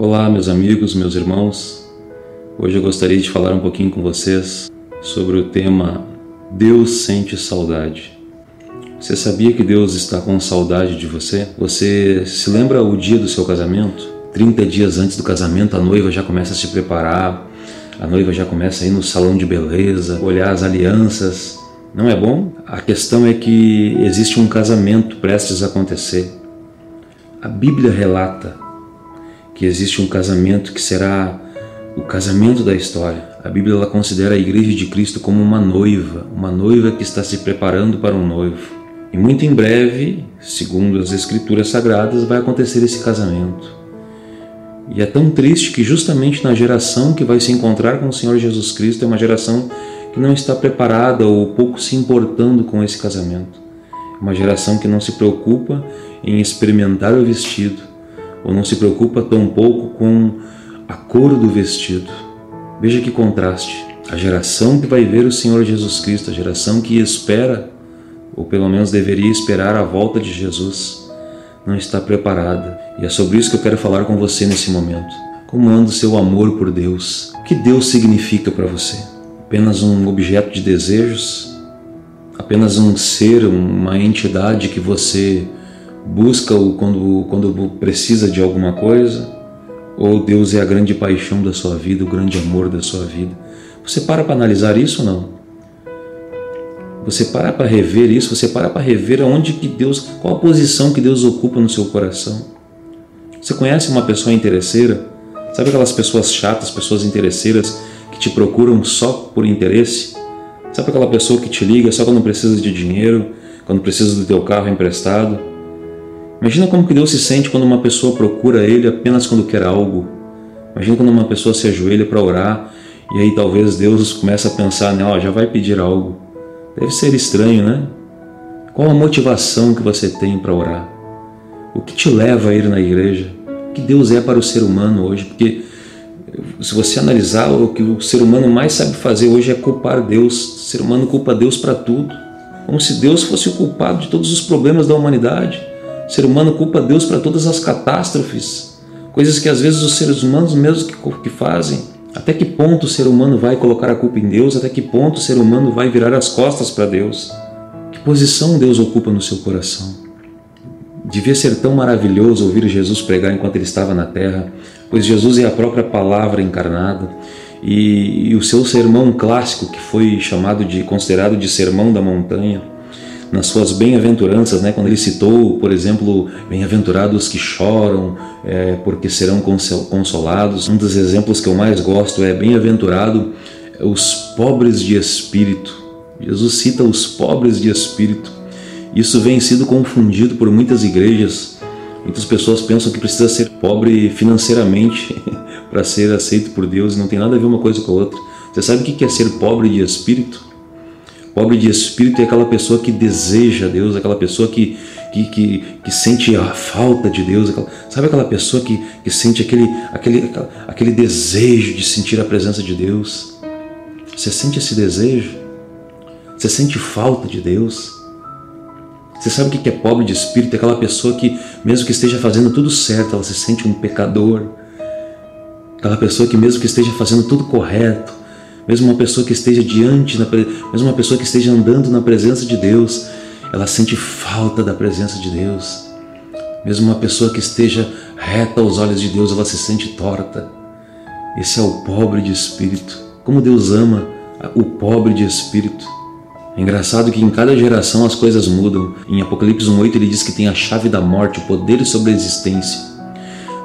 Olá, meus amigos, meus irmãos. Hoje eu gostaria de falar um pouquinho com vocês sobre o tema Deus sente saudade. Você sabia que Deus está com saudade de você? Você se lembra o dia do seu casamento? 30 dias antes do casamento, a noiva já começa a se preparar, a noiva já começa a ir no salão de beleza, olhar as alianças. Não é bom? A questão é que existe um casamento prestes a acontecer. A Bíblia relata que existe um casamento que será o casamento da história. A Bíblia ela considera a igreja de Cristo como uma noiva, uma noiva que está se preparando para um noivo. E muito em breve, segundo as escrituras sagradas, vai acontecer esse casamento. E é tão triste que justamente na geração que vai se encontrar com o Senhor Jesus Cristo é uma geração que não está preparada ou pouco se importando com esse casamento. É uma geração que não se preocupa em experimentar o vestido, ou não se preocupa tão pouco com a cor do vestido. Veja que contraste. A geração que vai ver o Senhor Jesus Cristo, a geração que espera, ou pelo menos deveria esperar a volta de Jesus, não está preparada. E é sobre isso que eu quero falar com você nesse momento. Como anda o seu amor por Deus? O que Deus significa para você? Apenas um objeto de desejos? Apenas um ser, uma entidade que você busca-o quando, quando precisa de alguma coisa, ou Deus é a grande paixão da sua vida, o grande amor da sua vida. Você para para analisar isso ou não? Você para para rever isso, você para para rever aonde que Deus, qual a posição que Deus ocupa no seu coração. Você conhece uma pessoa interesseira? Sabe aquelas pessoas chatas, pessoas interesseiras que te procuram só por interesse? Sabe aquela pessoa que te liga só quando precisa de dinheiro, quando precisa do teu carro emprestado? Imagina como que Deus se sente quando uma pessoa procura Ele apenas quando quer algo. Imagina quando uma pessoa se ajoelha para orar e aí talvez Deus começa a pensar, né, ó, já vai pedir algo. Deve ser estranho, né? Qual a motivação que você tem para orar? O que te leva a ir na igreja? O que Deus é para o ser humano hoje? Porque se você analisar, o que o ser humano mais sabe fazer hoje é culpar Deus. O ser humano culpa Deus para tudo. Como se Deus fosse o culpado de todos os problemas da humanidade. O ser humano culpa Deus para todas as catástrofes, coisas que às vezes os seres humanos mesmos que, que fazem. Até que ponto o ser humano vai colocar a culpa em Deus? Até que ponto o ser humano vai virar as costas para Deus? Que posição Deus ocupa no seu coração? Devia ser tão maravilhoso ouvir Jesus pregar enquanto ele estava na terra, pois Jesus é a própria palavra encarnada. E, e o seu sermão clássico, que foi chamado de considerado de sermão da montanha, nas suas bem-aventuranças, né, quando ele citou, por exemplo, bem-aventurados que choram é, porque serão consolados. Um dos exemplos que eu mais gosto é bem-aventurado os pobres de espírito. Jesus cita os pobres de espírito. Isso vem sido confundido por muitas igrejas. Muitas pessoas pensam que precisa ser pobre financeiramente para ser aceito por Deus. Não tem nada a ver uma coisa com a outra. Você sabe o que é ser pobre de espírito? Pobre de espírito é aquela pessoa que deseja Deus, aquela pessoa que, que, que, que sente a falta de Deus, aquela, sabe aquela pessoa que, que sente aquele, aquele, aquele desejo de sentir a presença de Deus? Você sente esse desejo? Você sente falta de Deus? Você sabe o que é pobre de espírito? É aquela pessoa que, mesmo que esteja fazendo tudo certo, ela se sente um pecador. Aquela pessoa que, mesmo que esteja fazendo tudo correto, mesmo uma pessoa que esteja diante, mesmo uma pessoa que esteja andando na presença de Deus, ela sente falta da presença de Deus. Mesmo uma pessoa que esteja reta aos olhos de Deus, ela se sente torta. Esse é o pobre de espírito. Como Deus ama o pobre de espírito. É engraçado que em cada geração as coisas mudam. Em Apocalipse 1,8 ele diz que tem a chave da morte, o poder sobre a existência.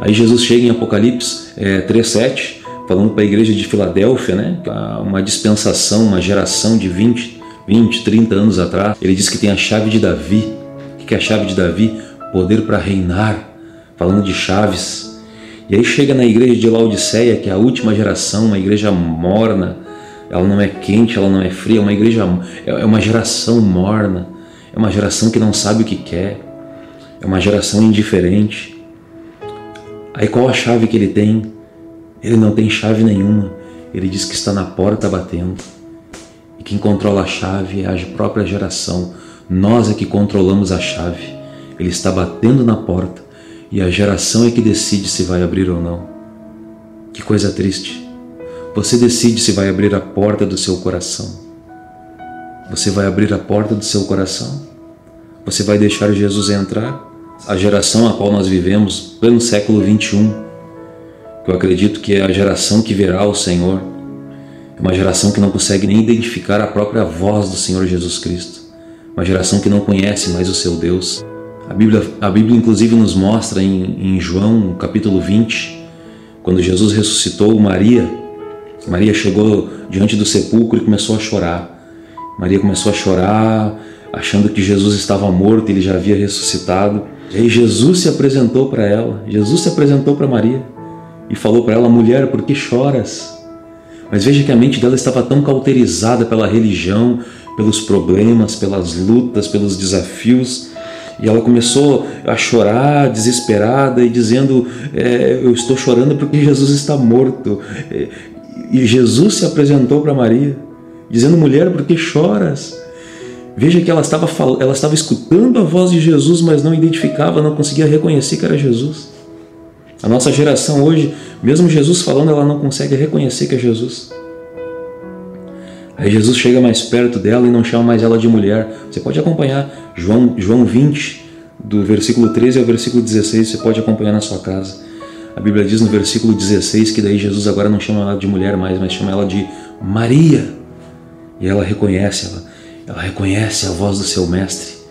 Aí Jesus chega em Apocalipse é, 3,7 falando para a igreja de Filadélfia, né? uma dispensação, uma geração de 20, 20, 30 anos atrás. Ele diz que tem a chave de Davi. O que é a chave de Davi? Poder para reinar, falando de chaves. E aí chega na igreja de Laodiceia, que é a última geração, uma igreja morna, ela não é quente, ela não é fria, é uma igreja, é uma geração morna, é uma geração que não sabe o que quer, é uma geração indiferente. Aí qual a chave que ele tem? Ele não tem chave nenhuma. Ele diz que está na porta batendo. E quem controla a chave é a própria geração. Nós é que controlamos a chave. Ele está batendo na porta e a geração é que decide se vai abrir ou não. Que coisa triste. Você decide se vai abrir a porta do seu coração. Você vai abrir a porta do seu coração? Você vai deixar Jesus entrar? A geração a qual nós vivemos, pleno século 21, que eu acredito que é a geração que verá o Senhor, é uma geração que não consegue nem identificar a própria voz do Senhor Jesus Cristo, uma geração que não conhece mais o seu Deus. A Bíblia, a Bíblia inclusive nos mostra em, em João, capítulo 20, quando Jesus ressuscitou Maria, Maria chegou diante do sepulcro e começou a chorar. Maria começou a chorar, achando que Jesus estava morto, ele já havia ressuscitado. E aí Jesus se apresentou para ela, Jesus se apresentou para Maria e falou para ela: mulher, por que choras? Mas veja que a mente dela estava tão cauterizada pela religião, pelos problemas, pelas lutas, pelos desafios. E ela começou a chorar, desesperada, e dizendo: é, Eu estou chorando porque Jesus está morto. E Jesus se apresentou para Maria, dizendo: Mulher, por que choras? Veja que ela estava, ela estava escutando a voz de Jesus, mas não identificava, não conseguia reconhecer que era Jesus. A nossa geração hoje, mesmo Jesus falando, ela não consegue reconhecer que é Jesus. Aí Jesus chega mais perto dela e não chama mais ela de mulher. Você pode acompanhar João, João 20, do versículo 13 ao versículo 16, você pode acompanhar na sua casa. A Bíblia diz no versículo 16 que daí Jesus agora não chama ela de mulher mais, mas chama ela de Maria. E ela reconhece, ela, ela reconhece a voz do seu mestre.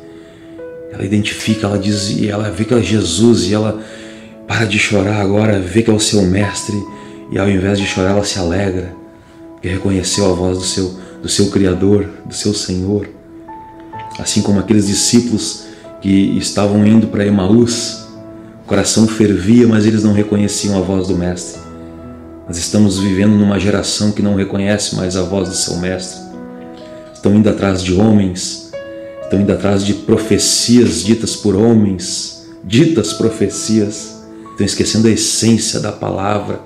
Ela identifica, ela diz, e ela vê que é Jesus, e ela para de chorar agora, vê que é o seu mestre, e ao invés de chorar, ela se alegra, porque reconheceu a voz do seu, do seu Criador, do seu Senhor. Assim como aqueles discípulos que estavam indo para Emaús, o coração fervia, mas eles não reconheciam a voz do Mestre. Nós estamos vivendo numa geração que não reconhece mais a voz do seu Mestre estão indo atrás de homens, estão indo atrás de profecias ditas por homens, ditas profecias, estão esquecendo a essência da palavra,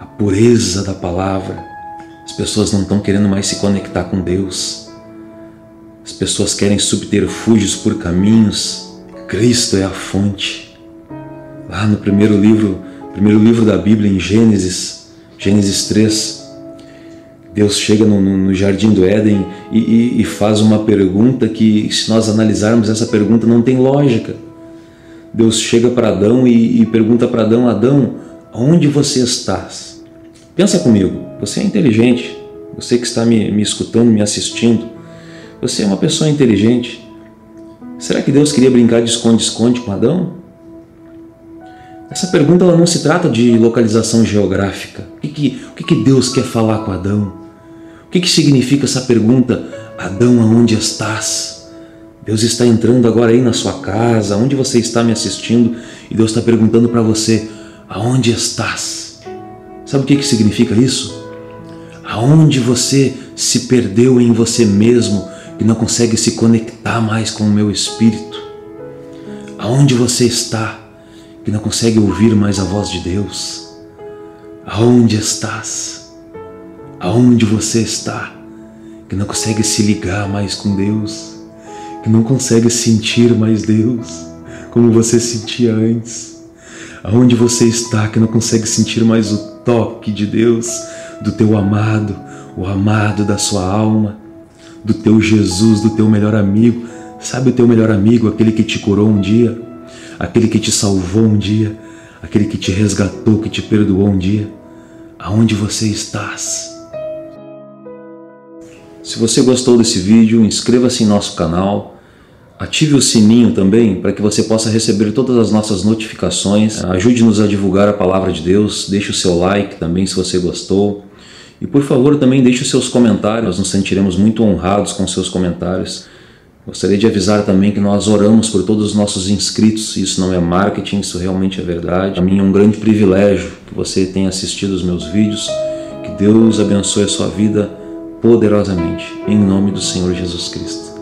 a pureza da palavra. As pessoas não estão querendo mais se conectar com Deus. As pessoas querem subterfúgios por caminhos. Cristo é a fonte. Lá no primeiro livro, primeiro livro da Bíblia, em Gênesis, Gênesis 3, Deus chega no, no jardim do Éden e, e, e, faz uma pergunta que, se nós analisarmos essa pergunta, não tem lógica. Deus chega para Adão e, e pergunta para Adão: Adão, onde você estás? Pensa comigo, você é inteligente, você que está me, me escutando, me assistindo, você é uma pessoa inteligente. Será que Deus queria brincar de esconde-esconde com Adão? Essa pergunta ela não se trata de localização geográfica. O que, que, o que, que Deus quer falar com Adão? O que, que significa essa pergunta? Adão, aonde estás? Deus está entrando agora aí na sua casa, onde você está me assistindo, e Deus está perguntando para você: aonde estás? Sabe o que, que significa isso? Aonde você se perdeu em você mesmo e não consegue se conectar mais com o meu espírito? Aonde você está que não consegue ouvir mais a voz de Deus? Aonde estás? aonde você está, que não consegue se ligar mais com Deus, que não consegue sentir mais Deus como você sentia antes, aonde você está, que não consegue sentir mais o toque de Deus, do teu amado, o amado da sua alma, do teu Jesus, do teu melhor amigo. Sabe o teu melhor amigo, aquele que te curou um dia, aquele que te salvou um dia, aquele que te resgatou, que te perdoou um dia? Aonde você estás? Se você gostou desse vídeo, inscreva-se em nosso canal, ative o sininho também para que você possa receber todas as nossas notificações. Ajude-nos a divulgar a palavra de Deus, deixe o seu like também se você gostou. E por favor também deixe os seus comentários, nós nos sentiremos muito honrados com seus comentários. Gostaria de avisar também que nós oramos por todos os nossos inscritos, isso não é marketing, isso realmente é verdade. Para mim é um grande privilégio que você tenha assistido os meus vídeos, que Deus abençoe a sua vida poderosamente, em nome do Senhor Jesus Cristo.